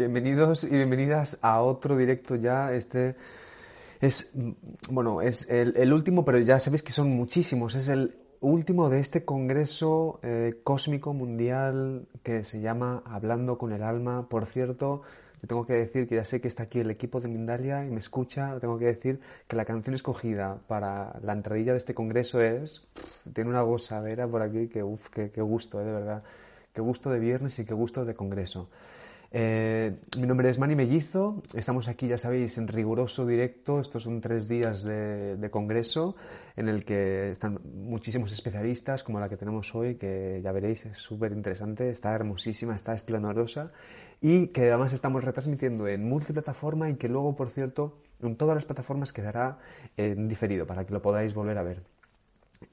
Bienvenidos y bienvenidas a otro directo ya. Este es, bueno, es el, último, pero ya sabéis que son muchísimos. Es el último de este congreso eh, cósmico mundial que se llama Hablando con el Alma. Por cierto, yo tengo que decir que ya sé que está aquí el equipo de Mindalia y me escucha. Tengo que decir que la canción escogida para la entradilla de este congreso es. tiene una gozadera por aquí que, uff, qué, gusto, eh, de verdad. Qué gusto de viernes y qué gusto de congreso. Eh, mi nombre es Mani Mellizo, estamos aquí, ya sabéis, en riguroso directo. Estos son tres días de, congreso en el que están muchísimos especialistas, como la que tenemos hoy, que ya veréis, es súper interesante, está hermosísima, está esplendorosa y que además estamos retransmitiendo en multiplataforma y que luego, por cierto, en todas las plataformas quedará en diferido para que lo podáis volver a ver.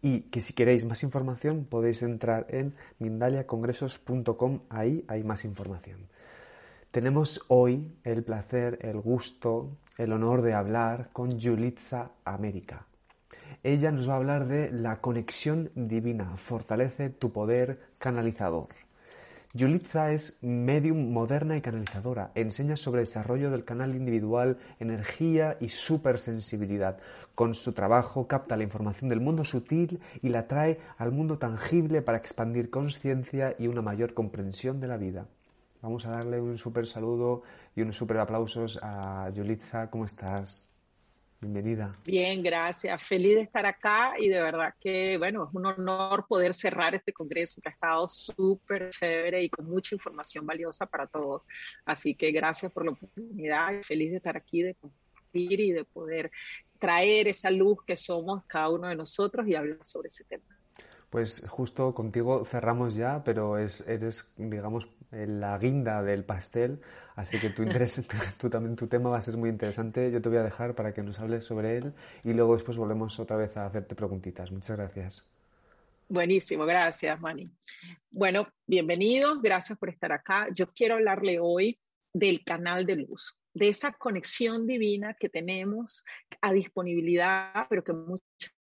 Y que si queréis más información podéis entrar en mindaliacongresos.com, ahí hay más información. Tenemos hoy el placer, el gusto, el honor de hablar con Yulitza América. Ella nos va a hablar de la conexión divina, fortalece tu poder canalizador. Yulitza es medium moderna y canalizadora. Enseña sobre desarrollo del canal individual, energía y supersensibilidad. Con su trabajo capta la información del mundo sutil y la trae al mundo tangible para expandir conciencia y una mayor comprensión de la vida. Vamos a darle un súper saludo y unos súper aplausos a Yulitza. ¿Cómo estás? Bienvenida. Bien, gracias. Feliz de estar acá y de verdad que, bueno, es un honor poder cerrar este congreso que ha estado súper chévere y con mucha información valiosa para todos. Así que gracias por la oportunidad y feliz de estar aquí, de compartir y de poder traer esa luz que somos cada uno de nosotros y hablar sobre ese tema. Pues justo contigo cerramos ya, pero es, eres, digamos, la guinda del pastel, así que tu interés, tú, también tu tema va a ser muy interesante. Yo te voy a dejar para que nos hables sobre él y luego después volvemos otra vez a hacerte preguntitas. Muchas gracias. Buenísimo, gracias, Mani. Bueno, bienvenidos, gracias por estar acá. Yo quiero hablarle hoy del canal de luz, de esa conexión divina que tenemos a disponibilidad, pero que muchas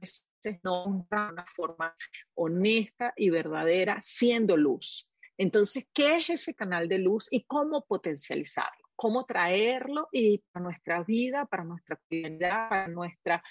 veces no de una forma honesta y verdadera, siendo luz. Entonces, ¿qué es ese canal de luz y cómo potencializarlo? ¿Cómo traerlo y para nuestra vida, para nuestra comunidad, para nuestra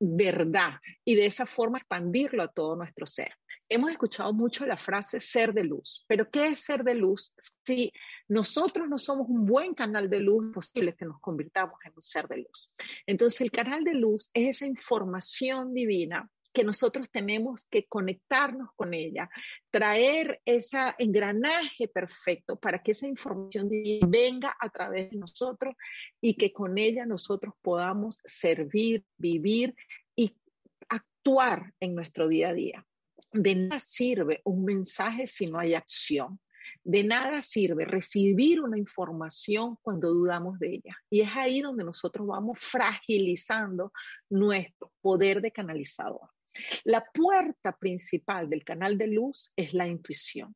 verdad y de esa forma expandirlo a todo nuestro ser. Hemos escuchado mucho la frase ser de luz, pero ¿qué es ser de luz? Si nosotros no somos un buen canal de luz, es posible que nos convirtamos en un ser de luz. Entonces el canal de luz es esa información divina que nosotros tenemos que conectarnos con ella, traer ese engranaje perfecto para que esa información venga a través de nosotros y que con ella nosotros podamos servir, vivir y actuar en nuestro día a día. De nada sirve un mensaje si no hay acción. De nada sirve recibir una información cuando dudamos de ella. Y es ahí donde nosotros vamos fragilizando nuestro poder de canalizador. La puerta principal del canal de luz es la intuición.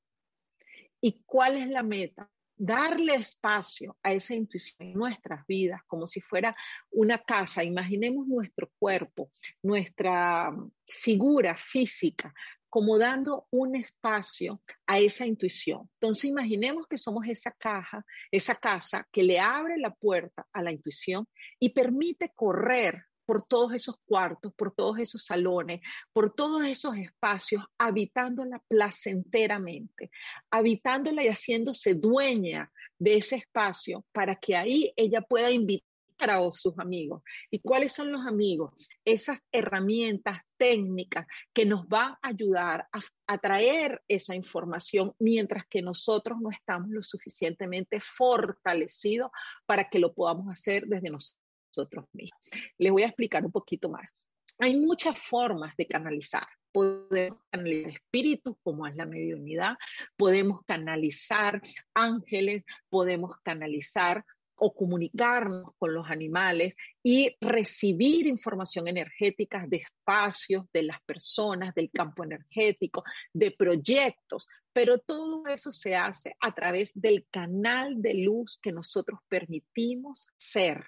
¿Y cuál es la meta? Darle espacio a esa intuición en nuestras vidas, como si fuera una casa. Imaginemos nuestro cuerpo, nuestra mm, figura física, como dando un espacio a esa intuición. Entonces imaginemos que somos esa caja, esa casa que le abre la puerta a la intuición y permite correr por todos esos cuartos, por todos esos salones, por todos esos espacios, habitándola placenteramente, habitándola y haciéndose dueña de ese espacio para que ahí ella pueda invitar a sus amigos. ¿Y cuáles son los amigos? Esas herramientas técnicas que nos van a ayudar a, a traer esa información mientras que nosotros no estamos lo suficientemente fortalecidos para que lo podamos hacer desde nosotros nosotros mismos. Les voy a explicar un poquito más. Hay muchas formas de canalizar. Podemos canalizar espíritus, como es la mediunidad, podemos canalizar ángeles, podemos canalizar o comunicarnos con los animales y recibir información energética de espacios, de las personas, del campo energético, de proyectos, pero todo eso se hace a través del canal de luz que nosotros permitimos ser,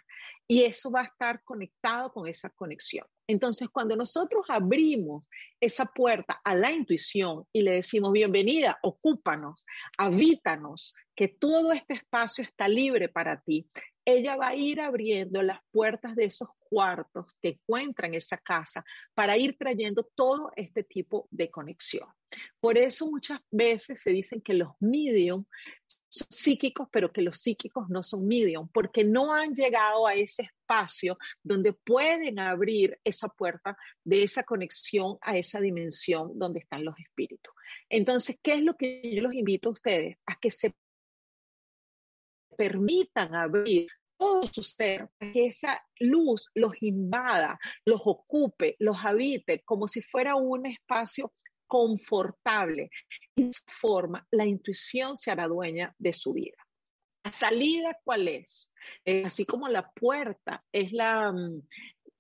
y eso va a estar conectado con esa conexión. Entonces, cuando nosotros abrimos esa puerta a la intuición y le decimos, bienvenida, ocúpanos, habítanos, que todo este espacio está libre para ti, ella va a ir abriendo las puertas de esos cuartos que encuentran esa casa para ir trayendo todo este tipo de conexión. Por eso muchas veces se dicen que los medium son psíquicos, pero que los psíquicos no son medium, porque no han llegado a ese espacio donde pueden abrir esa puerta de esa conexión a esa dimensión donde están los espíritus. Entonces, ¿qué es lo que yo los invito a ustedes? A que se permitan abrir todo su ser, que esa luz los invada, los ocupe, los habite, como si fuera un espacio confortable. De esa forma, la intuición se hará dueña de su vida. ¿La salida cuál es? Eh, así como la puerta es la, mm,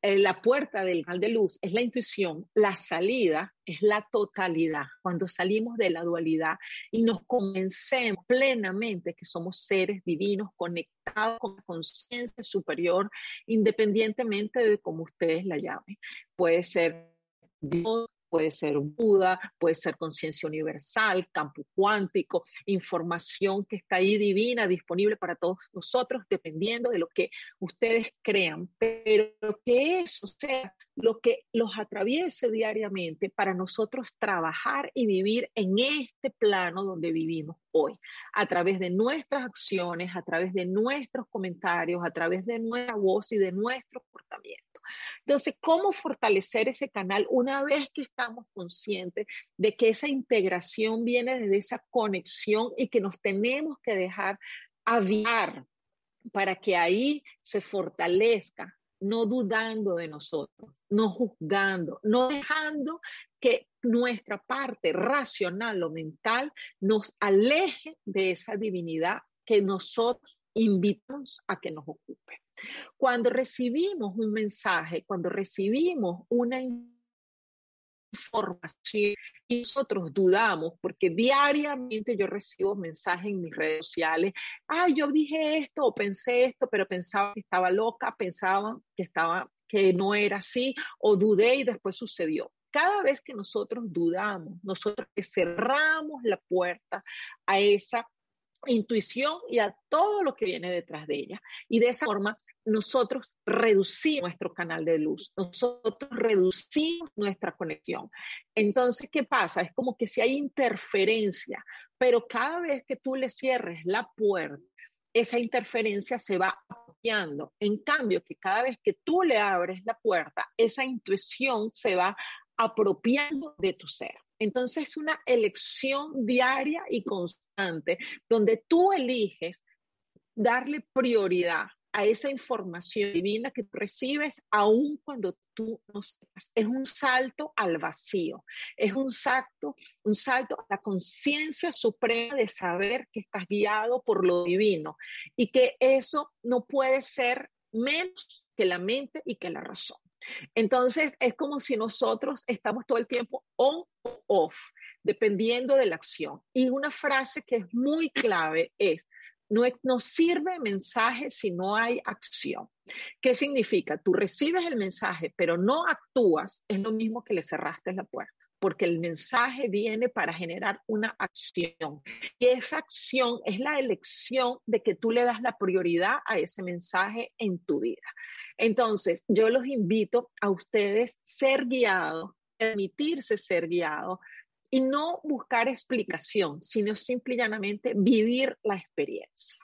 eh, la puerta del canal de luz es la intuición, la salida es la totalidad. Cuando salimos de la dualidad y nos convencemos plenamente que somos seres divinos conectados con la conciencia superior, independientemente de cómo ustedes la llamen. Puede ser Dios, puede ser Buda, puede ser conciencia universal, campo cuántico, información que está ahí divina, disponible para todos nosotros, dependiendo de lo que ustedes crean, pero que eso sea lo que los atraviese diariamente para nosotros trabajar y vivir en este plano donde vivimos hoy, a través de nuestras acciones, a través de nuestros comentarios, a través de nuestra voz y de nuestro comportamiento. Entonces, ¿cómo fortalecer ese canal una vez que estamos conscientes de que esa integración viene desde esa conexión y que nos tenemos que dejar aviar para que ahí se fortalezca, no dudando de nosotros, no juzgando, no dejando que nuestra parte racional o mental nos aleje de esa divinidad que nosotros invitamos a que nos ocupe. Cuando recibimos un mensaje, cuando recibimos una información y nosotros dudamos, porque diariamente yo recibo mensajes en mis redes sociales, ah, yo dije esto o pensé esto, pero pensaba que estaba loca, pensaba que estaba que no era así o dudé y después sucedió. Cada vez que nosotros dudamos, nosotros cerramos la puerta a esa intuición y a todo lo que viene detrás de ella. Y de esa forma nosotros reducimos nuestro canal de luz, nosotros reducimos nuestra conexión. Entonces, ¿qué pasa? Es como que si hay interferencia, pero cada vez que tú le cierres la puerta, esa interferencia se va apoyando. En cambio, que cada vez que tú le abres la puerta, esa intuición se va apropiando de tu ser. Entonces es una elección diaria y constante donde tú eliges darle prioridad a esa información divina que recibes aun cuando tú no sepas. Es un salto al vacío, es un salto, un salto a la conciencia suprema de saber que estás guiado por lo divino y que eso no puede ser menos que la mente y que la razón. Entonces, es como si nosotros estamos todo el tiempo on o off, dependiendo de la acción. Y una frase que es muy clave es, no, sirve mensaje si no hay acción. ¿Qué significa? Tú recibes el mensaje, pero no actúas, es lo mismo que le cerraste la puerta porque el mensaje viene para generar una acción. Y esa acción es la elección de que tú le das la prioridad a ese mensaje en tu vida. Entonces, yo los invito a ustedes ser guiados, permitirse ser guiados y no buscar explicación, sino simple y llanamente vivir la experiencia.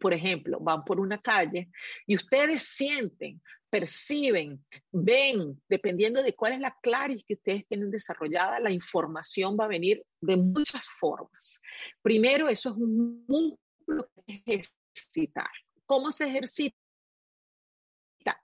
Por ejemplo, van por una calle y ustedes sienten, perciben, ven, dependiendo de cuál es la claridad que ustedes tienen desarrollada, la información va a venir de muchas formas. Primero, eso es un músculo que ejercitar. ¿Cómo se ejercita?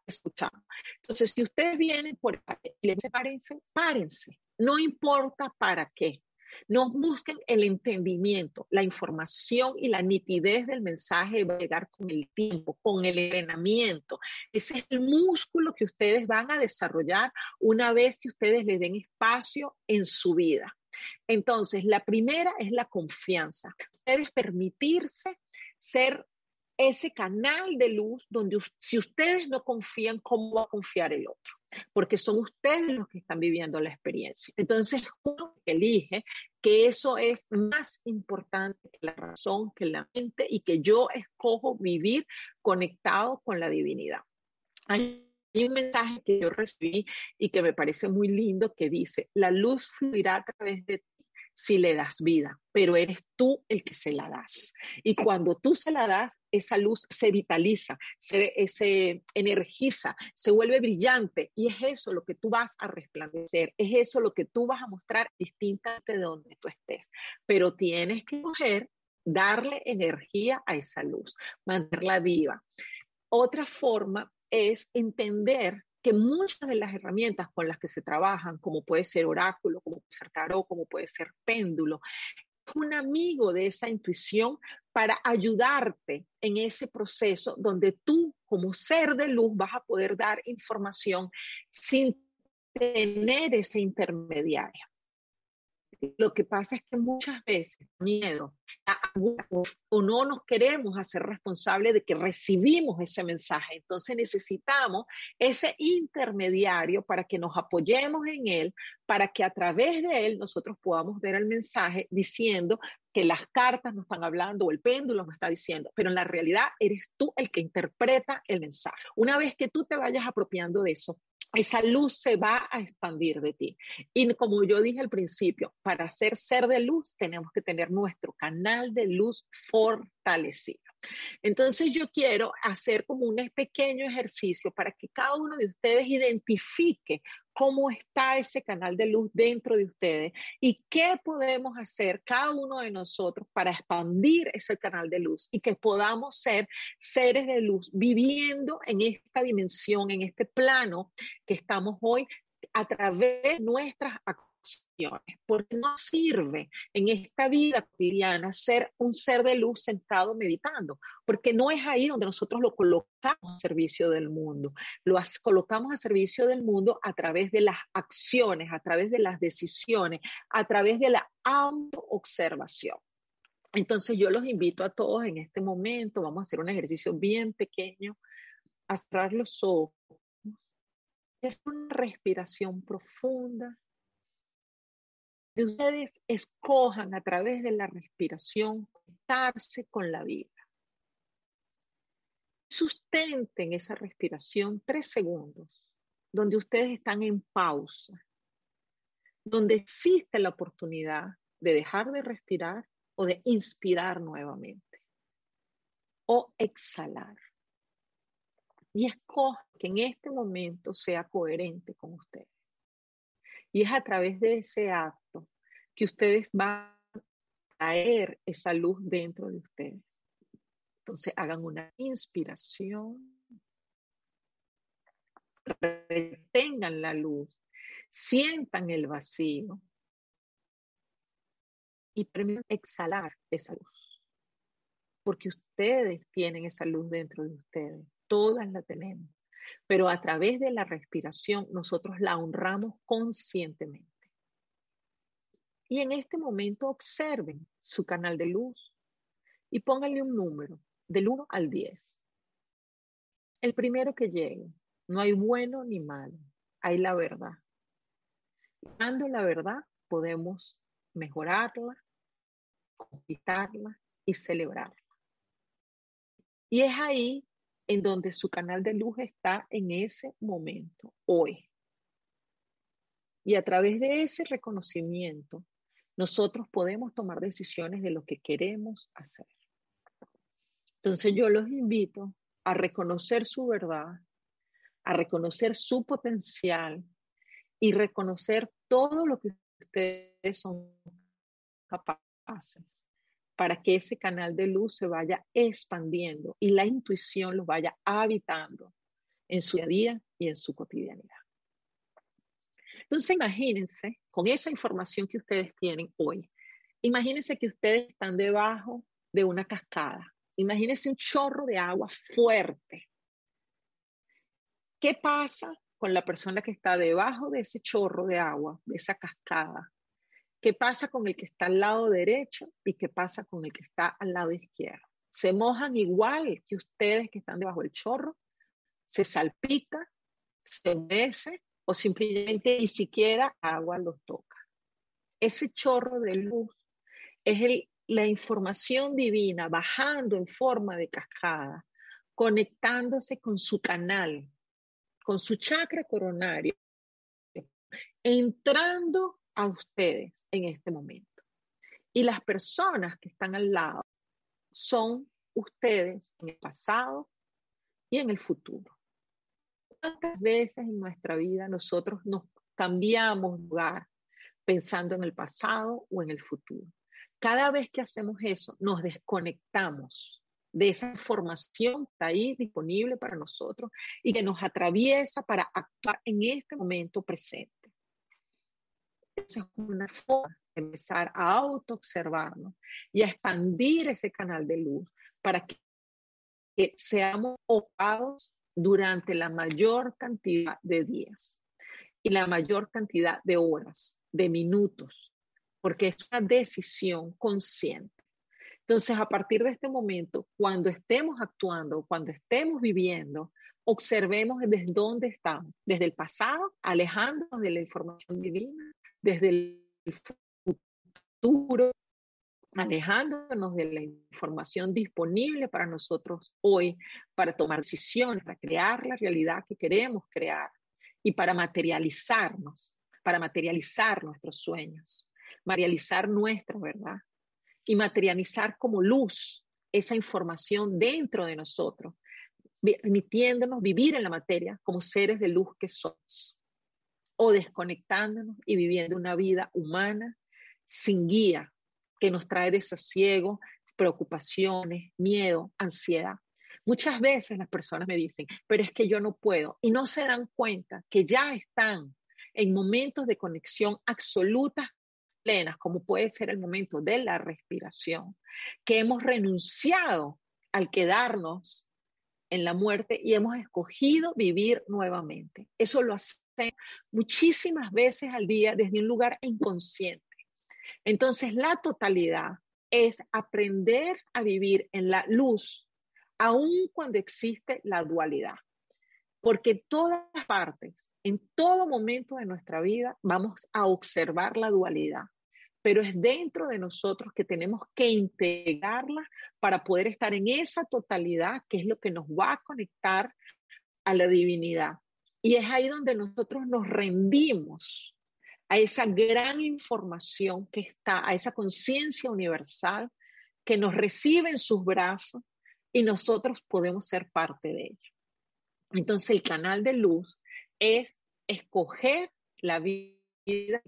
Escuchando. Entonces, si ustedes vienen por y les párense, párense. No importa para qué. No busquen el entendimiento, la información y la nitidez del mensaje va a llegar con el tiempo, con el entrenamiento. Ese es el músculo que ustedes van a desarrollar una vez que ustedes le den espacio en su vida. Entonces, la primera es la confianza. Ustedes permitirse ser ese canal de luz donde si ustedes no confían, ¿cómo va a confiar el otro? Porque son ustedes los que están viviendo la experiencia. Entonces, uno elige que eso es más importante que la razón, que la mente y que yo escojo vivir conectado con la divinidad. Hay un mensaje que yo recibí y que me parece muy lindo que dice, la luz fluirá a través de si le das vida, pero eres tú el que se la das. Y cuando tú se la das, esa luz se vitaliza, se, energiza, se vuelve brillante y es eso lo que tú vas a resplandecer, es eso lo que tú vas a mostrar distintamente de donde tú estés. Pero tienes que coger, darle energía a esa luz, mantenerla viva. Otra forma es entender que muchas de las herramientas con las que se trabajan, como puede ser oráculo, como puede ser tarot, como puede ser péndulo, es un amigo de esa intuición para ayudarte en ese proceso donde tú como ser de luz vas a poder dar información sin tener ese intermediario. Lo que pasa es que muchas veces miedo o no nos queremos hacer responsables de que recibimos ese mensaje. Entonces necesitamos ese intermediario para que nos apoyemos en él, para que a través de él nosotros podamos ver el mensaje diciendo que las cartas nos están hablando o el péndulo nos está diciendo, pero en la realidad eres tú el que interpreta el mensaje. Una vez que tú te vayas apropiando de eso, esa luz se va a expandir de ti. Y como yo dije al principio, para ser ser de luz tenemos que tener nuestro canal de luz fortalecido. Entonces yo quiero hacer como un pequeño ejercicio para que cada uno de ustedes identifique cómo está ese canal de luz dentro de ustedes y qué podemos hacer cada uno de nosotros para expandir ese canal de luz y que podamos ser seres de luz viviendo en esta dimensión, en este plano que estamos hoy a través de nuestras acciones porque no sirve en esta vida cotidiana ser un ser de luz sentado meditando, porque no es ahí donde nosotros lo colocamos a servicio del mundo, lo colocamos a servicio del mundo a través de las acciones, a través de las decisiones, a través de la auto-observación. Entonces yo los invito a todos en este momento, vamos a hacer un ejercicio bien pequeño, a cerrar los ojos. Es una respiración profunda ustedes escojan a través de la respiración conectarse con la vida. Sustenten esa respiración tres segundos, donde ustedes están en pausa, donde existe la oportunidad de dejar de respirar o de inspirar nuevamente o exhalar. Y escojan que en este momento sea coherente con ustedes. Y es a través de ese acto que ustedes van a traer esa luz dentro de ustedes. Entonces hagan una inspiración, retengan la luz, sientan el vacío y permitan exhalar esa luz. Porque ustedes tienen esa luz dentro de ustedes, todas la tenemos pero a través de la respiración nosotros la honramos conscientemente. Y en este momento observen su canal de luz y pónganle un número del 1 al 10. El primero que llegue, no hay bueno ni malo, hay la verdad. Dando la verdad podemos mejorarla, conquistarla y celebrarla. Y es ahí en donde su canal de luz está en ese momento, hoy. Y a través de ese reconocimiento, nosotros podemos tomar decisiones de lo que queremos hacer. Entonces yo los invito a reconocer su verdad, a reconocer su potencial y reconocer todo lo que ustedes son capaces para que ese canal de luz se vaya expandiendo y la intuición lo vaya habitando en su día a día y en su cotidianidad. Entonces imagínense, con esa información que ustedes tienen hoy, imagínense que ustedes están debajo de una cascada. Imagínense un chorro de agua fuerte. ¿Qué pasa con la persona que está debajo de ese chorro de agua, de esa cascada? ¿Qué pasa con el que está al lado derecho y qué pasa con el que está al lado izquierdo? se mojan igual que ustedes que están debajo del chorro, se salpica, se humedece o simplemente ni siquiera agua los toca. Ese chorro de luz es la información divina bajando en forma de cascada, conectándose con su canal, con su chakra coronario, entrando a ustedes en este momento. Y las personas que están al lado son ustedes en el pasado y en el futuro. ¿Cuántas veces en nuestra vida nosotros nos cambiamos lugar pensando en el pasado o en el futuro? Cada vez que hacemos eso, nos desconectamos de esa información que está ahí disponible para nosotros y que nos atraviesa para actuar en este momento presente. Esa es una forma de empezar a autoobservarnos y a expandir ese canal de luz para que, seamos ocupados durante la mayor cantidad de días y la mayor cantidad de horas, de minutos, porque es una decisión consciente. Entonces, a partir de este momento, cuando estemos actuando, cuando estemos viviendo, observemos desde dónde estamos, desde el pasado, alejándonos de la información divina, desde el futuro, alejándonos de la información disponible para nosotros hoy, para tomar decisiones, para crear la realidad que queremos crear y para materializarnos, para materializar nuestros sueños, materializar nuestra verdad y materializar como luz esa información dentro de nosotros, permitiéndonos vivir en la materia como seres de luz que somos, o desconectándonos y viviendo una vida humana sin guía, que nos trae desasiego, preocupaciones, miedo, ansiedad. Muchas veces las personas me dicen, pero es que yo no puedo, y no se dan cuenta que ya están en momentos de conexión absoluta plenas, como puede ser el momento de la respiración, que hemos renunciado al quedarnos en la muerte y hemos escogido vivir nuevamente. Eso lo hacemos muchísimas veces al día desde un lugar inconsciente. Entonces, la totalidad es aprender a vivir en la luz, aun cuando existe la dualidad. Porque todas partes, en todo momento de nuestra vida, vamos a observar la dualidad pero es dentro de nosotros que tenemos que integrarla para poder estar en esa totalidad que es lo que nos va a conectar a la divinidad. Y es ahí donde nosotros nos rendimos a esa gran información que está, a esa conciencia universal que nos recibe en sus brazos y nosotros podemos ser parte de ella. Entonces el canal de luz es escoger la vida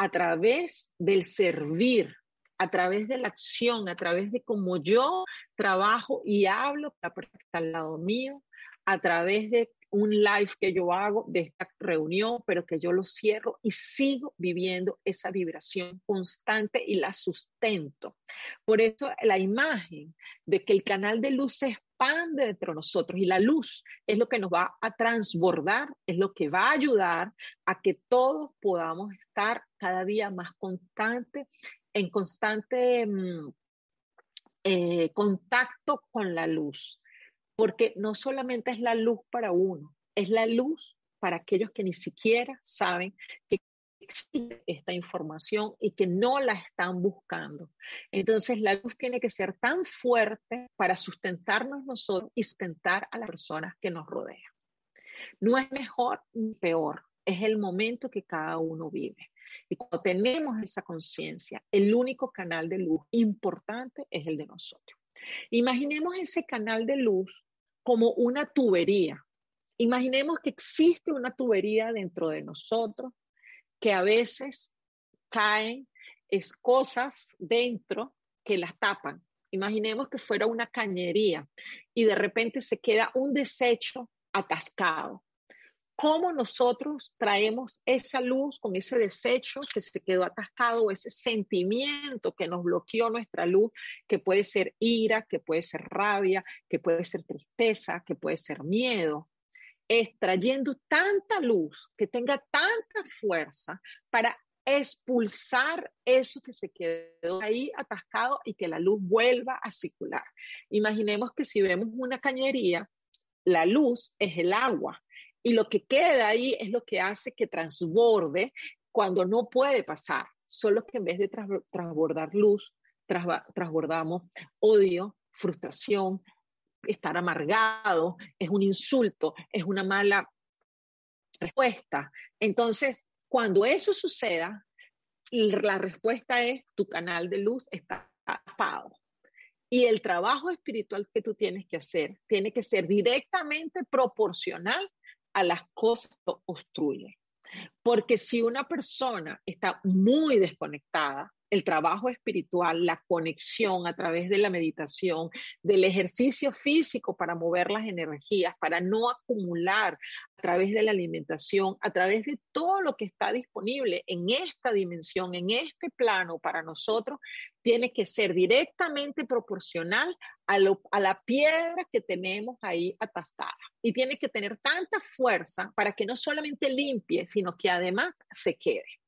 a través del servir, a través de la acción, a través de cómo yo trabajo y hablo para al lado mío, a través de un live que yo hago de esta reunión, pero que yo lo cierro y sigo viviendo esa vibración constante y la sustento. Por eso la imagen de que el canal de luz se expande dentro de nosotros y la luz es lo que nos va a transbordar, es lo que va a ayudar a que todos podamos estar cada día más constante, en constante mm, eh, contacto con la luz porque no solamente es la luz para uno, es la luz para aquellos que ni siquiera saben que existe esta información y que no la están buscando. Entonces la luz tiene que ser tan fuerte para sustentarnos nosotros y sustentar a las personas que nos rodean. No es mejor ni peor, es el momento que cada uno vive. Y cuando tenemos esa conciencia, el único canal de luz importante es el de nosotros. Imaginemos ese canal de luz como una tubería. Imaginemos que existe una tubería dentro de nosotros que a veces caen es cosas dentro que las tapan. Imaginemos que fuera una cañería y de repente se queda un desecho atascado cómo nosotros traemos esa luz con ese desecho que se quedó atascado, ese sentimiento que nos bloqueó nuestra luz, que puede ser ira, que puede ser rabia, que puede ser tristeza, que puede ser miedo, es trayendo tanta luz, que tenga tanta fuerza para expulsar eso que se quedó ahí atascado y que la luz vuelva a circular. Imaginemos que si vemos una cañería, la luz es el agua y lo que queda ahí es lo que hace que transborde cuando no puede pasar. Solo que en vez de transbordar luz, transbordamos odio, frustración, estar amargado, es un insulto, es una mala respuesta. Entonces, cuando eso suceda, la respuesta es tu canal de luz está apagado. Y el trabajo espiritual que tú tienes que hacer tiene que ser directamente proporcional a las cosas. Porque si una persona está muy desconectada, el trabajo espiritual, la conexión a través de la meditación, del ejercicio físico para mover las energías, para no acumular a través de la alimentación, a través de todo lo que está disponible en esta dimensión, en este plano para nosotros, tiene que ser directamente proporcional a, la piedra que tenemos ahí atastada. Y tiene que tener tanta fuerza para que no solamente limpie, sino que además se quede.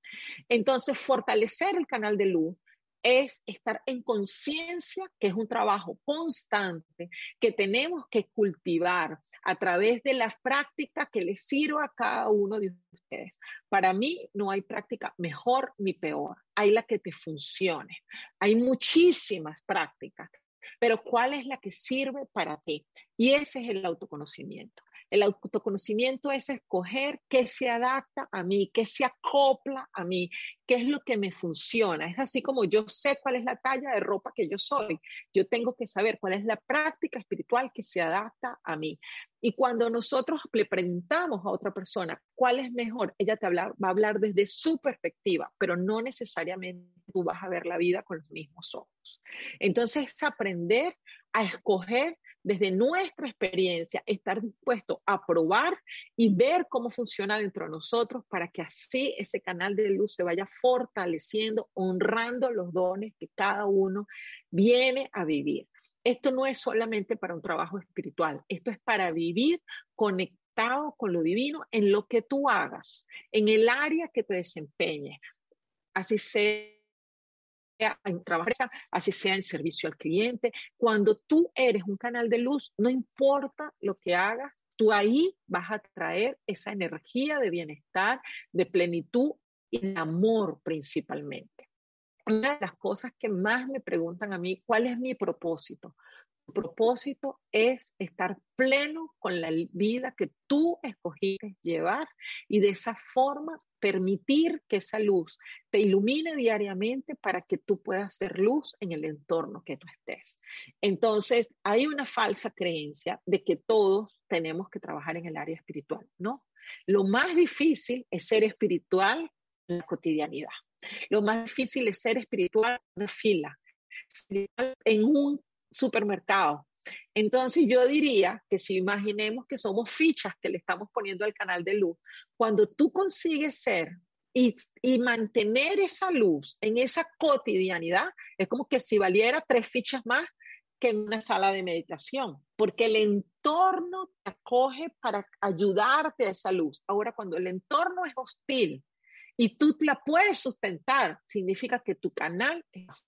Entonces, fortalecer el canal de luz es estar en conciencia que es un trabajo constante que tenemos que cultivar a través de las prácticas que les sirva a cada uno de ustedes. Para mí no hay práctica mejor ni peor, hay la que te funcione. Hay muchísimas prácticas, pero ¿cuál es la que sirve para ti? Y ese es el autoconocimiento. El autoconocimiento es escoger qué se adapta a mí, qué se acopla a mí, qué es lo que me funciona. Es así como yo sé cuál es la talla de ropa que yo soy. Yo tengo que saber cuál es la práctica espiritual que se adapta a mí. Y cuando nosotros le preguntamos a otra persona cuál es mejor, ella te va a hablar desde su perspectiva, pero no necesariamente tú vas a ver la vida con los mismos ojos. Entonces, es aprender a escoger desde nuestra experiencia, estar dispuesto a probar y ver cómo funciona dentro de nosotros para que así ese canal de luz se vaya fortaleciendo, honrando los dones que cada uno viene a vivir. Esto no es solamente para un trabajo espiritual, esto es para vivir conectado con lo divino en lo que tú hagas, en el área que te desempeñes, así sea en trabajar, así sea en servicio al cliente. Cuando tú eres un canal de luz, no importa lo que hagas, tú ahí vas a traer esa energía de bienestar, de plenitud y de amor principalmente. Una de las cosas que más me preguntan a mí, ¿cuál es mi propósito? Tu propósito es estar pleno con la vida que tú escogiste llevar y de esa forma permitir que esa luz te ilumine diariamente para que tú puedas ser luz en el entorno que tú estés. Entonces, hay una falsa creencia de que todos tenemos que trabajar en el área espiritual, ¿no? Lo más difícil es ser espiritual en la cotidianidad. Lo más difícil es ser espiritual en una fila, en un supermercado. Entonces yo diría que si imaginemos que somos fichas que le estamos poniendo al canal de luz, cuando tú consigues ser y, y, mantener esa luz en esa cotidianidad, es como que si valiera tres fichas más que en una sala de meditación, porque el entorno te acoge para ayudarte a esa luz. Ahora, cuando el entorno es hostil, y tú la puedes sustentar, significa que tu canal es.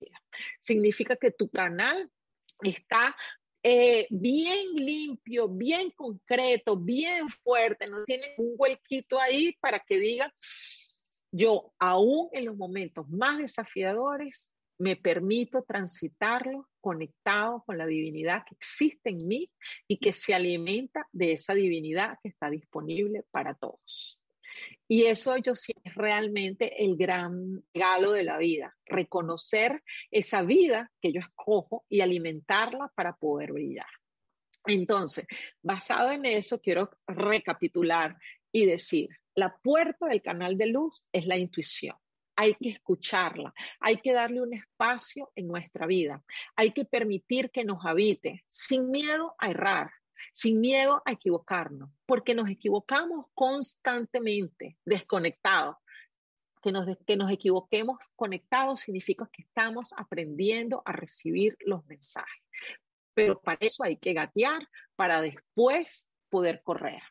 Significa que tu canal está eh, bien limpio, bien concreto, bien fuerte, no tiene un huequito ahí para que diga, yo aún en los momentos más desafiadores me permito transitarlo conectado con la divinidad que existe en mí y que se alimenta de esa divinidad que está disponible para todos. Y eso yo sí es realmente el gran regalo de la vida, reconocer esa vida que yo escojo y alimentarla para poder brillar. Entonces, basado en eso, quiero recapitular y decir, la puerta del canal de luz es la intuición. Hay que escucharla, hay que darle un espacio en nuestra vida, hay que permitir que nos habite sin miedo a errar, sin miedo a equivocarnos, porque nos equivocamos constantemente, desconectados. Que nos, que nos equivoquemos conectados significa que estamos aprendiendo a recibir los mensajes. Pero para eso hay que gatear, para después poder correr.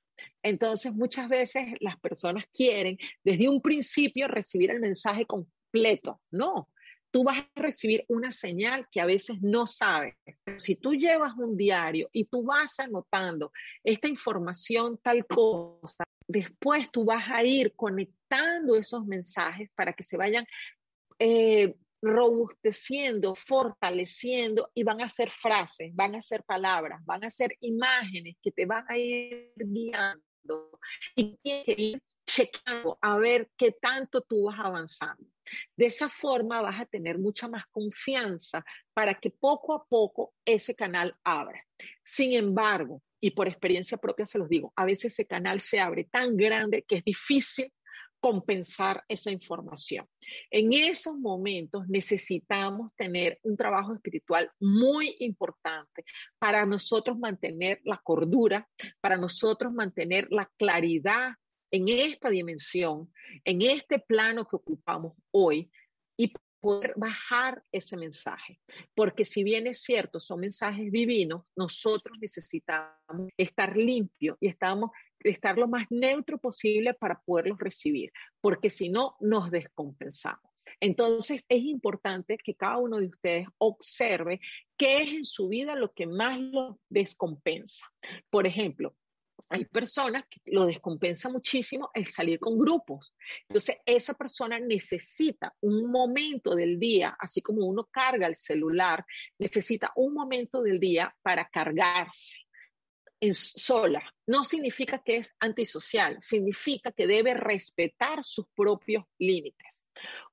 Entonces, muchas veces las personas quieren desde un principio recibir el mensaje completo. No, tú vas a recibir una señal que a veces no sabes. si tú llevas un diario y tú vas anotando esta información tal cosa, después tú vas a ir conectando esos mensajes para que se vayan eh, robusteciendo, fortaleciendo y van a ser frases, van a ser palabras, van a ser imágenes que te van a ir guiando y tienes que ir checando a ver qué tanto tú vas avanzando. De esa forma vas a tener mucha más confianza para que poco a poco ese canal abra. Sin embargo, y por experiencia propia se los digo, a veces ese canal se abre tan grande que es difícil compensar esa información. En esos momentos necesitamos tener un trabajo espiritual muy importante para nosotros mantener la cordura, para nosotros mantener la claridad en esta dimensión, en este plano que ocupamos hoy y poder bajar ese mensaje. Porque si bien es cierto, son mensajes divinos, nosotros necesitamos estar limpios y estamos estar lo más neutro posible para poderlos recibir, porque si no, nos descompensamos. Entonces, es importante que cada uno de ustedes observe qué es en su vida lo que más lo descompensa. Por ejemplo, hay personas que lo descompensa muchísimo el salir con grupos. Entonces, esa persona necesita un momento del día, así como uno carga el celular, necesita un momento del día para cargarse sola. No significa que es antisocial, significa que debe respetar sus propios límites.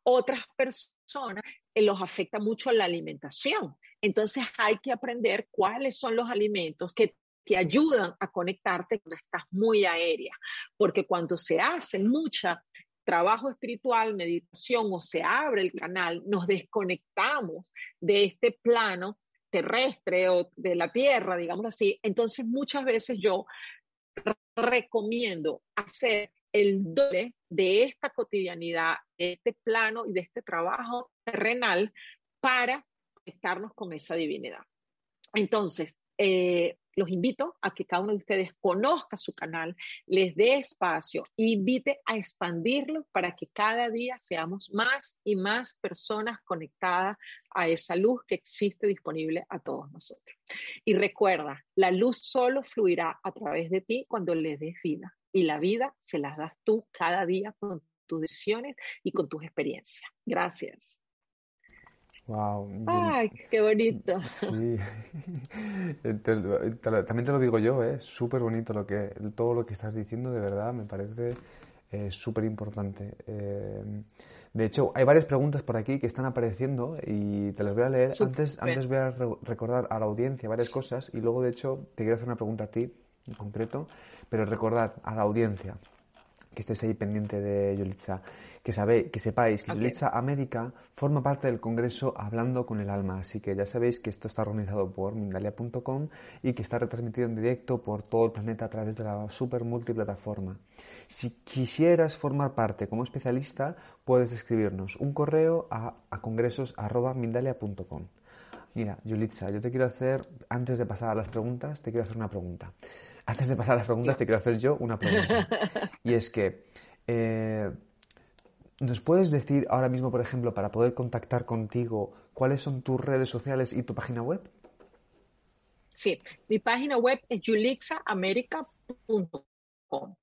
Otras personas eh, los afecta mucho la alimentación. Entonces hay que aprender cuáles son los alimentos que te ayudan a conectarte cuando estás muy aérea, porque cuando se hace mucha trabajo espiritual, meditación o se abre el canal, nos desconectamos de este plano terrestre o de la tierra, digamos así, entonces muchas veces yo recomiendo hacer el doble de esta cotidianidad, este plano y de este trabajo terrenal para conectarnos con esa divinidad. Entonces, eh, los invito a que cada uno de ustedes conozca su canal, les dé espacio invite a expandirlo para que cada día seamos más y más personas conectadas a esa luz que existe disponible a todos nosotros. Y recuerda, la luz solo fluirá a través de ti cuando le des vida y la vida se las das tú cada día con tus decisiones y con tus experiencias. Gracias. Wow. Ay, qué bonito. Sí. también te lo digo yo, es ¿eh? súper bonito lo que, todo lo que estás diciendo, de verdad, me parece eh, súper importante. Eh, de hecho, hay varias preguntas por aquí que están apareciendo y te las voy a leer. Antes, antes voy a recordar a la audiencia varias cosas y luego, de hecho, te quiero hacer una pregunta a ti en concreto, pero recordar a la audiencia que estéis ahí pendiente de Yulitza, que, sabe, que sepáis que Yulitza América forma parte del Congreso Hablando con el Alma, así que ya sabéis que esto está organizado por Mindalia.com y que está retransmitido en directo por todo el planeta a través de la super multiplataforma. Si quisieras formar parte como especialista, puedes escribirnos un correo a, a congresos.mindalia.com. Mira, Yulitza, yo te quiero hacer, antes de pasar a las preguntas, te quiero hacer una pregunta. Antes de pasar a las preguntas, te quiero hacer yo una pregunta. Y es que, eh, ¿nos puedes decir ahora mismo, por ejemplo, para poder contactar contigo, cuáles son tus redes sociales y tu página web? Sí, mi página web es julixaamerica.com.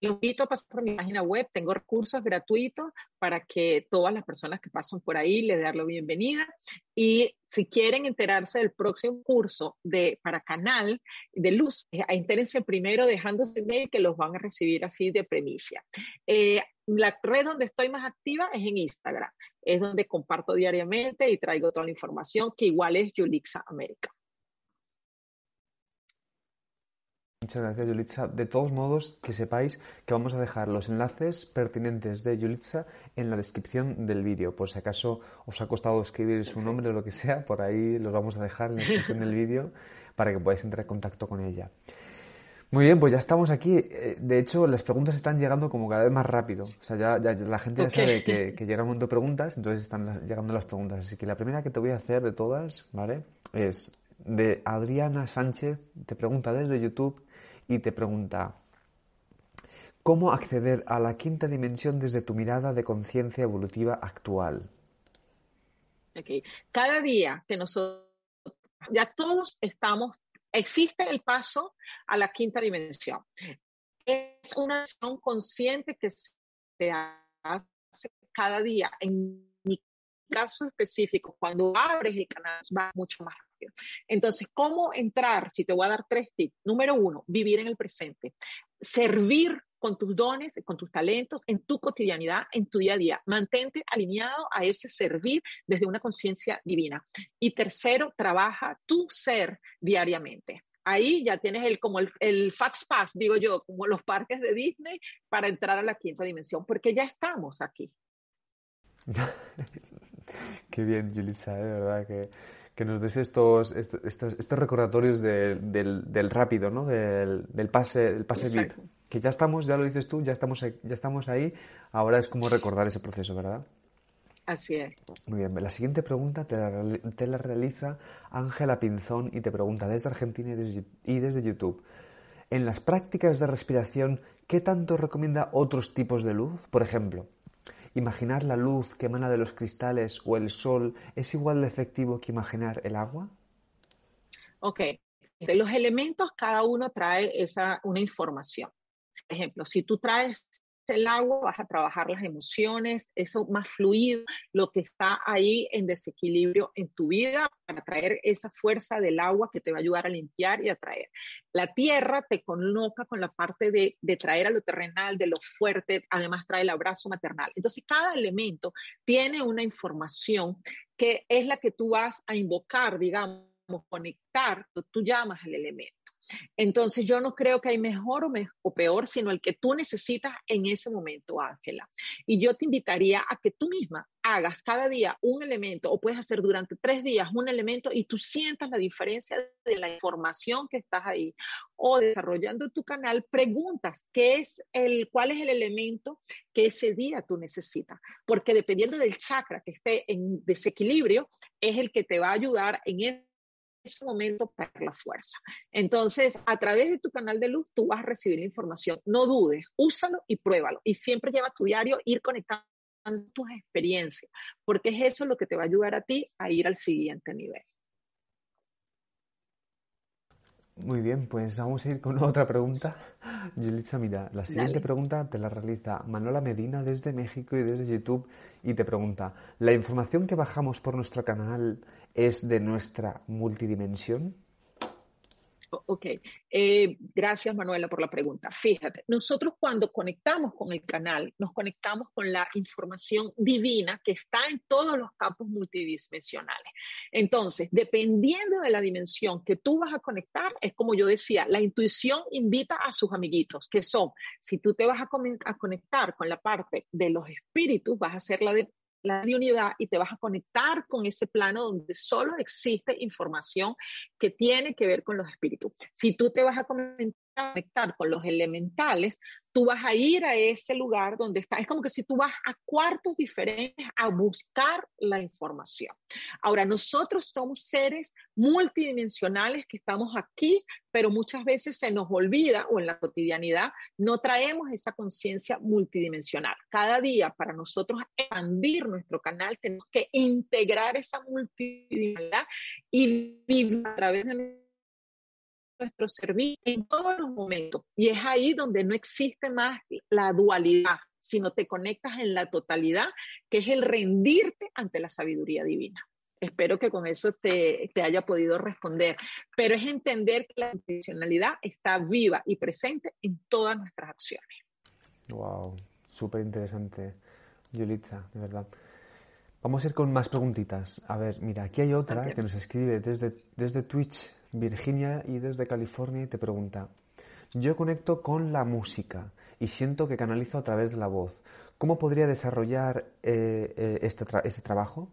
Los invito a pasar por mi página web, tengo recursos gratuitos para que todas las personas que pasan por ahí les den la bienvenida. Y si quieren enterarse del próximo curso de, para canal de luz, eh, entérense primero dejando su email que los van a recibir así de premicia. Eh, la red donde estoy más activa es en Instagram, es donde comparto diariamente y traigo toda la información que igual es Yulixa América. Muchas gracias, Yulitza. De todos modos, que sepáis que vamos a dejar los enlaces pertinentes de Yulitza en la descripción del vídeo. Por si acaso os ha costado escribir su nombre o lo que sea, por ahí los vamos a dejar en la descripción del vídeo para que podáis entrar en contacto con ella. Muy bien, pues ya estamos aquí. Eh, de hecho, las preguntas están llegando como cada vez más rápido. O sea, ya, la gente ya sabe que, que, llega un montón de preguntas, entonces están llegando las preguntas. Así que la primera que te voy a hacer de todas, ¿vale? Es de Adriana Sánchez. Te pregunta desde YouTube y te pregunta, ¿Cómo acceder a la quinta dimensión desde tu mirada de conciencia evolutiva actual? Cada día que nosotros, ya todos estamos, existe el paso a la quinta dimensión. Es una acción consciente que se hace cada día. En mi caso específico, cuando abres el canal va mucho más Entonces, ¿cómo entrar? Si te voy a dar tres tips. Número uno, vivir en el presente. Servir con tus dones, con tus talentos, en tu cotidianidad, en tu día a día. Mantente alineado a ese servir desde una conciencia divina. Y tercero, trabaja tu ser diariamente. Ahí ya tienes el, como el, el fax pass, digo yo, como los parques de Disney para entrar a la quinta dimensión, porque ya estamos aquí. Qué bien, Julissa, de verdad que que nos des estos, estos, estos, recordatorios del, del, rápido, ¿no? Del, del pase, del pase bit. Que ya estamos, ya lo dices tú, ya estamos, ya estamos ahí. Ahora es como recordar ese proceso, ¿verdad? Así es. Muy bien. La siguiente pregunta te la, te la realiza Ángela Pinzón y te pregunta desde Argentina y desde, y desde YouTube. En las prácticas de respiración, ¿qué tanto recomienda otros tipos de luz? Por ejemplo, ¿Imaginar la luz que emana de los cristales o el sol es igual de efectivo que imaginar el agua? Ok. De los elementos, cada uno trae esa, una información. Por ejemplo, si tú traes el agua, vas a trabajar las emociones, eso más fluido, lo que está ahí en desequilibrio en tu vida para traer esa fuerza del agua que te va a ayudar a limpiar y a traer. La tierra te coloca con la parte de, de traer a lo terrenal, de lo fuerte, además trae el abrazo maternal. Entonces, cada elemento tiene una información que es la que tú vas a invocar, digamos, conectar, tú llamas al elemento. Entonces yo no creo que hay mejor o, peor, sino el que tú necesitas en ese momento, Ángela. Y yo te invitaría a que tú misma hagas cada día un elemento o puedes hacer durante tres días un elemento y tú sientas la diferencia de la información que estás ahí o desarrollando tu canal, preguntas qué es el, cuál es el elemento que ese día tú necesitas, porque dependiendo del chakra que esté en desequilibrio, es el que te va a ayudar en ese momento para la fuerza. Entonces, a través de tu canal de luz, tú vas a recibir la información. No dudes, úsalo y pruébalo. Y siempre lleva tu diario, ir conectando tus experiencias, porque es eso lo que te va a ayudar a ti a ir al siguiente nivel. Muy bien, pues vamos a ir con otra pregunta. Yulitza, mira, la siguiente pregunta te la realiza Manuela Medina desde México y desde YouTube y te pregunta, ¿la información que bajamos por nuestro canal es de nuestra multidimensión? Ok, eh, gracias Manuela por la pregunta. Fíjate, nosotros cuando conectamos con el canal, nos conectamos con la información divina que está en todos los campos multidimensionales. Entonces, dependiendo de la dimensión que tú vas a conectar, es como yo decía, la intuición invita a sus amiguitos, que son, si tú te vas a, a conectar con la parte de los espíritus, vas a hacer la de la unidad y te vas a conectar con ese plano donde solo existe información que tiene que ver con los espíritus. Si tú te vas a conectar con los elementales, tú vas a ir a ese lugar donde está. Es como que si tú vas a cuartos diferentes a buscar la información. Ahora, nosotros somos seres multidimensionales que estamos aquí, pero muchas veces se nos olvida o en la cotidianidad no traemos esa conciencia multidimensional. Cada día para nosotros expandir nuestro canal tenemos que integrar esa multidimensionalidad y vivir a través de nuestro servicio en todos los momentos. Y es ahí donde no existe más la dualidad, sino te conectas en la totalidad, que es el rendirte ante la sabiduría divina. Espero que con eso te, te haya podido responder, pero es entender que la intencionalidad está viva y presente en todas nuestras acciones. Wow, súper interesante, Yulitza, de verdad. Vamos a ir con más preguntitas. A ver, mira, aquí hay otra que nos escribe desde, desde Twitch Virginia y desde California te pregunta, yo conecto con la música y siento que canalizo a través de la voz. ¿Cómo podría desarrollar eh, eh, este, este trabajo?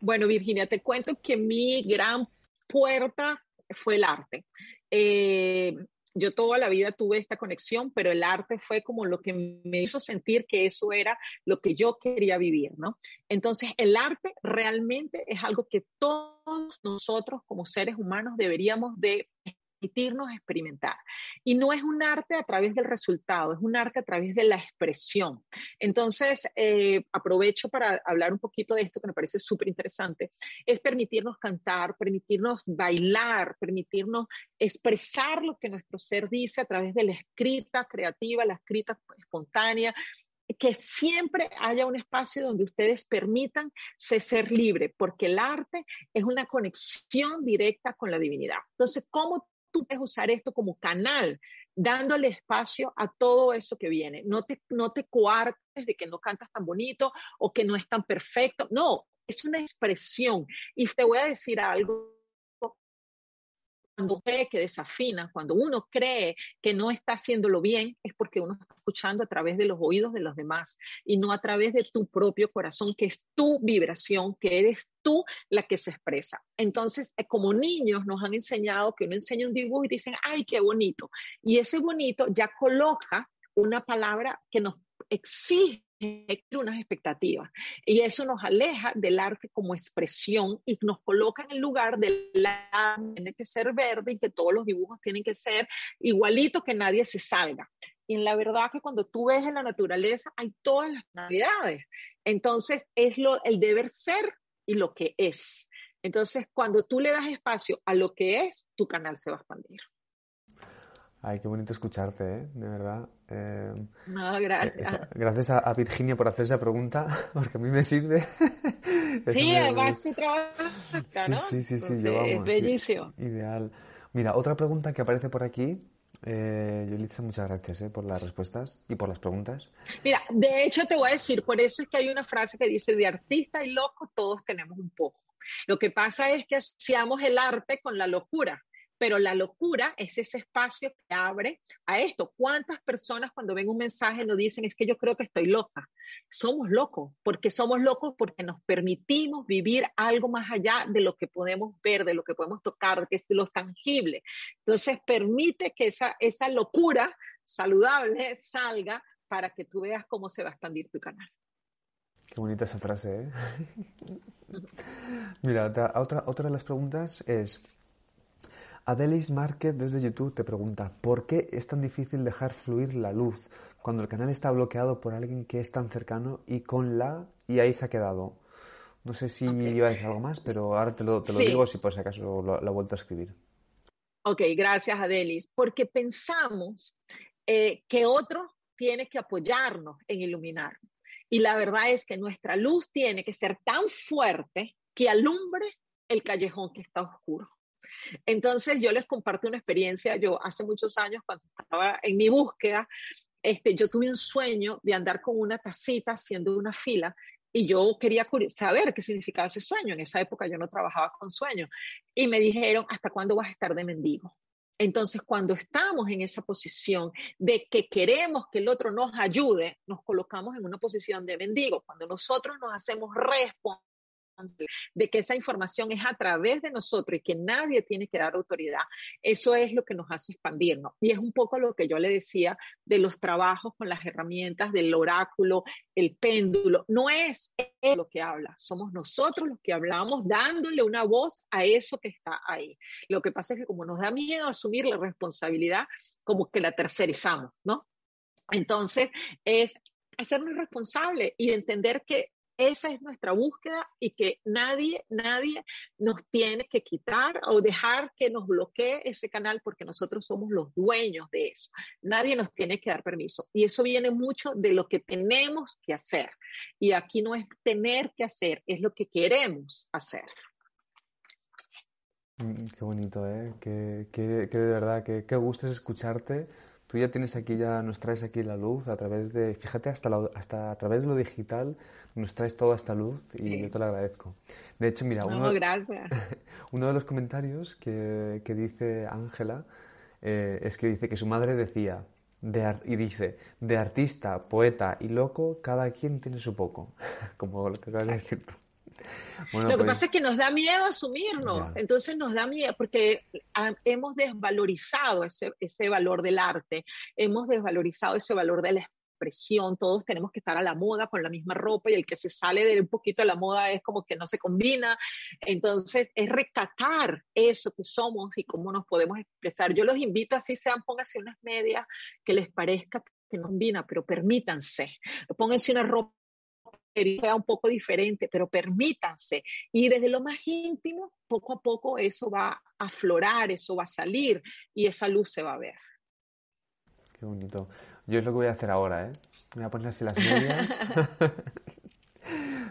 Bueno, Virginia, te cuento que mi gran puerta fue el arte. Eh, yo toda la vida tuve esta conexión, pero el arte fue como lo que me hizo sentir que eso era lo que yo quería vivir, ¿no? Entonces, el arte realmente es algo que todos nosotros como seres humanos deberíamos de permitirnos experimentar. Y no es un arte a través del resultado, es un arte a través de la expresión. Entonces, eh, aprovecho para hablar un poquito de esto que me parece súper interesante, es permitirnos cantar, permitirnos bailar, permitirnos expresar lo que nuestro ser dice a través de la escrita creativa, la escrita espontánea, que siempre haya un espacio donde ustedes permitan ser libre, porque el arte es una conexión directa con la divinidad. Entonces, ¿cómo tú puedes usar esto como canal, dándole espacio a todo eso que viene. No te, no te coartes de que no cantas tan bonito o que no es tan perfecto. No, es una expresión. Y te voy a decir algo cuando cree que desafina, cuando uno cree que no está haciéndolo bien, es porque uno está escuchando a través de los oídos de los demás y no a través de tu propio corazón, que es tu vibración, que eres tú la que se expresa. Entonces, eh, como niños nos han enseñado que uno enseña un dibujo y dicen, ay, qué bonito. Y ese bonito ya coloca una palabra que nos exige unas expectativas. Y eso nos aleja del arte como expresión y nos coloca en el lugar del arte tiene que ser verde y que todos los dibujos tienen que ser igualitos, que nadie se salga. Y en la verdad que cuando tú ves en la naturaleza hay todas las tonalidades. Entonces es lo, el deber ser y lo que es. Entonces, cuando tú le das espacio a lo que es, tu canal se va a expandir. Ay, qué bonito escucharte, ¿eh? de verdad. Eh, no, gracias. Eh, gracias a, Virginia por hacer esa pregunta, porque a mí me sirve. sí, además tu trabajo, ¿no? Sí, sí, sí, Es bellísimo. ideal. Mira, otra pregunta que aparece por aquí. Eh, Yolitza, muchas gracias eh, por las respuestas y por las preguntas. Mira, de hecho te voy a decir, por eso es que hay una frase que dice, de artista y loco todos tenemos un poco. Lo que pasa es que asociamos el arte con la locura pero la locura es ese espacio que abre a esto. ¿Cuántas personas cuando ven un mensaje nos dicen es que yo creo que estoy loca? Somos locos, porque somos locos porque nos permitimos vivir algo más allá de lo que podemos ver, de lo que podemos tocar, que es lo tangible. Entonces permite que esa, esa locura saludable salga para que tú veas cómo se va a expandir tu canal. Qué bonita esa frase, ¿eh? Mira, otra, otra de las preguntas es, Adelis Market desde YouTube te pregunta, ¿por qué es tan difícil dejar fluir la luz cuando el canal está bloqueado por alguien que es tan cercano y con la y ahí se ha quedado? No sé si iba a decir algo más, pero ahora te lo, digo si por si acaso lo, he vuelto a escribir. Ok, gracias Adelis, porque pensamos eh, que otro tiene que apoyarnos en iluminarnos. Y la verdad es que nuestra luz tiene que ser tan fuerte que alumbre el callejón que está oscuro. Entonces yo les comparto una experiencia, yo hace muchos años cuando estaba en mi búsqueda, este, yo tuve un sueño de andar con una tacita haciendo una fila y yo quería saber qué significaba ese sueño. En esa época yo no trabajaba con sueños. Y me dijeron, ¿hasta cuándo vas a estar de mendigo? Entonces, cuando estamos en esa posición de que queremos que el otro nos ayude, nos colocamos en una posición de mendigo. Cuando nosotros nos hacemos responsables de que esa información es a través de nosotros y que nadie tiene que dar autoridad, eso es lo que nos hace expandirnos. Y es un poco lo que yo le decía de los trabajos con las herramientas del oráculo, el péndulo. No es él lo que habla, somos nosotros los que hablamos dándole una voz a eso que está ahí. Lo que pasa es que como nos da miedo asumir la responsabilidad, como que la tercerizamos, ¿no? Entonces, es hacernos responsables y entender que esa es nuestra búsqueda y que nadie, nadie nos tiene que quitar o dejar que nos bloquee ese canal porque nosotros somos los dueños de eso. Nadie nos tiene que dar permiso. Y eso viene mucho de lo que tenemos que hacer. Y aquí no es tener que hacer, es lo que queremos hacer. Mm, qué bonito, ¿eh? Que, de verdad, que, que gusto es escucharte tú ya tienes aquí, ya nos traes aquí la luz a través de, fíjate, hasta, hasta a través de lo digital nos traes toda esta luz y yo te lo agradezco. De hecho, mira, uno, uno de los comentarios que, que dice Ángela eh, es que dice que su madre decía, de y dice, de artista, poeta y loco, cada quien tiene su poco, como lo que acabas de decir tú lo que pues pasa es que nos da miedo asumirnos, entonces nos da miedo porque hemos desvalorizado ese, ese valor del arte, hemos desvalorizado ese valor de la expresión, todos tenemos que estar a la moda con la misma ropa y el que se sale de un poquito de la moda es como que no se combina. Entonces, es recatar eso que somos y cómo nos podemos expresar. Yo los invito, así sean, pónganse unas medias que les parezca que no combina, pero permítanse. Pónganse una ropa sea un poco diferente, pero permítanse. Y desde lo más íntimo, poco a poco eso va a aflorar, eso va a salir y esa luz se va a ver. Qué bonito. Yo es lo que voy a hacer ahora, ¿eh? voy a poner así las medias.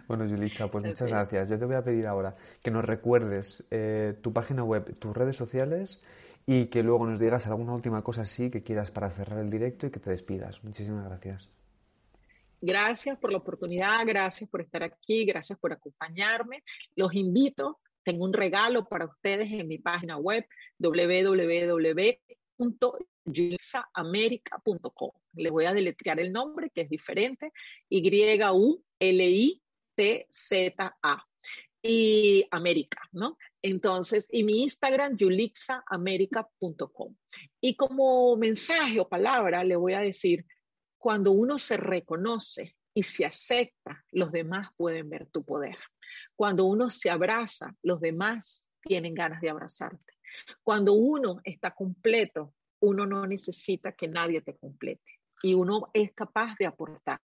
bueno, Julita, pues muchas gracias. Yo te voy a pedir ahora que nos recuerdes eh, tu página web, tus redes sociales y que luego nos digas alguna última cosa así que quieras para cerrar el directo y que te despidas. Muchísimas gracias. Gracias por la oportunidad, gracias por estar aquí, gracias por acompañarme. Los invito, tengo un regalo para ustedes en mi página web www.yulitzamerica.com. Les voy a deletrear el nombre que es diferente, Y-U-L-I-T-Z-A y América, ¿no? Entonces, y mi Instagram, yulixaamerica.com. Y como mensaje o palabra, le voy a decir, cuando uno se reconoce y se acepta, los demás pueden ver tu poder. Cuando uno se abraza, los demás tienen ganas de abrazarte. Cuando uno está completo, uno no necesita que nadie te complete y uno es capaz de aportar.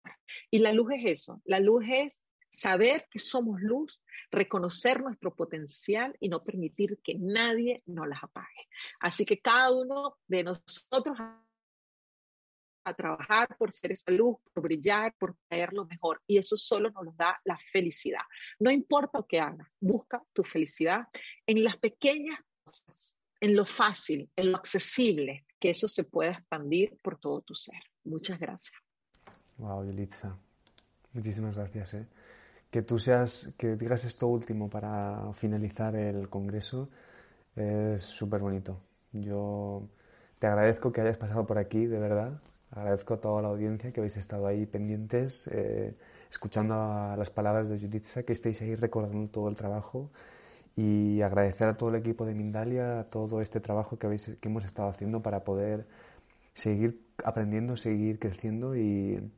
Y la luz es eso, la luz es saber que somos luz, reconocer nuestro potencial y no permitir que nadie nos las apague. Así que cada uno de nosotros a trabajar por ser esa luz, por brillar, por traer lo mejor. Y eso solo nos da la felicidad. No importa lo que hagas, busca tu felicidad en las pequeñas cosas, en lo fácil, en lo accesible, que eso se pueda expandir por todo tu ser. Muchas gracias. Wow, Yulitza. Muchísimas gracias. ¿eh? Que tú seas, que digas esto último para finalizar el congreso es súper bonito. Yo te agradezco que hayas pasado por aquí, de verdad. Agradezco a toda la audiencia que habéis estado ahí pendientes, eh, escuchando las palabras de Juditza, que estéis ahí recordando todo el trabajo y agradecer a todo el equipo de Mindalia todo este trabajo que, habéis, que hemos estado haciendo para poder seguir aprendiendo, seguir creciendo y,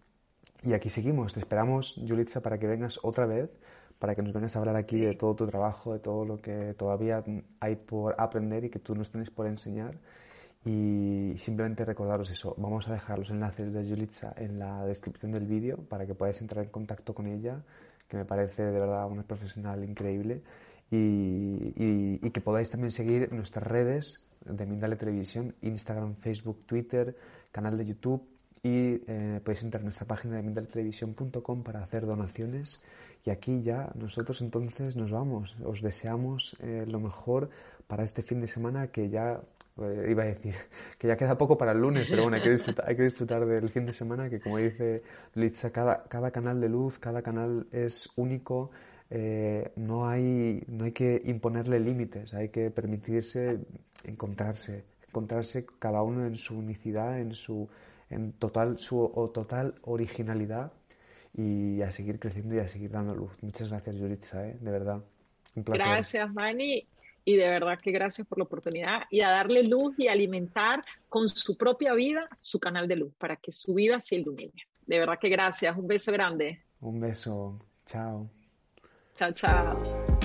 y aquí seguimos. Te esperamos, Julitza, para que vengas otra vez, para que nos vengas a hablar aquí de todo tu trabajo, de todo lo que todavía hay por aprender y que tú nos tienes por enseñar. Y simplemente recordaros eso, vamos a dejar los enlaces de Julitza en la descripción del vídeo para que podáis entrar en contacto con ella, que me parece de verdad una profesional increíble, y, que podáis también seguir nuestras redes de Mindale Televisión, Instagram, Facebook, Twitter, canal de YouTube, y eh, podéis entrar en nuestra página de mindaletelevisión.com para hacer donaciones. Y aquí ya nosotros entonces nos vamos. Os deseamos eh, lo mejor para este fin de semana que ya eh, iba a decir que ya queda poco para el lunes, pero bueno, hay que disfrutar, hay que disfrutar del fin de semana, que como dice Litza, cada, cada canal de luz, cada canal es único, eh, no, hay, no hay que imponerle límites, hay que permitirse encontrarse, encontrarse cada uno en su unicidad, en su en total, su o total originalidad y a seguir creciendo y a seguir dando luz. Muchas gracias, Yuritza, ¿eh? de verdad. Un placer. Gracias, Manny y de verdad que gracias por la oportunidad y a darle luz y alimentar con su propia vida su canal de luz para que su vida se ilumine. De verdad que gracias, un beso grande. Un beso, chao. Chao, chao.